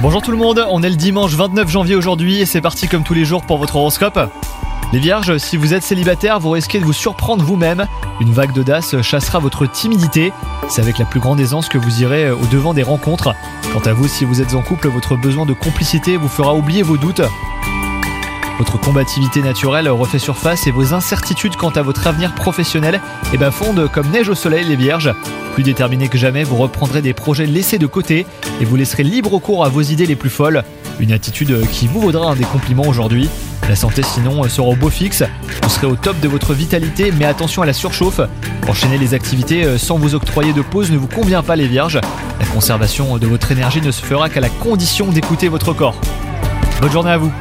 Bonjour tout le monde, on est le dimanche 29 janvier aujourd'hui et c'est parti comme tous les jours pour votre horoscope. Les vierges, si vous êtes célibataire, vous risquez de vous surprendre vous-même. Une vague d'audace chassera votre timidité. C'est avec la plus grande aisance que vous irez au devant des rencontres. Quant à vous, si vous êtes en couple, votre besoin de complicité vous fera oublier vos doutes. Votre combativité naturelle refait surface et vos incertitudes quant à votre avenir professionnel eh ben, fondent comme neige au soleil les vierges. Plus déterminés que jamais, vous reprendrez des projets laissés de côté et vous laisserez libre cours à vos idées les plus folles. Une attitude qui vous vaudra un des compliments aujourd'hui. La santé sinon sera au beau fixe. Vous serez au top de votre vitalité, mais attention à la surchauffe. Enchaîner les activités sans vous octroyer de pause ne vous convient pas les vierges. La conservation de votre énergie ne se fera qu'à la condition d'écouter votre corps. Bonne journée à vous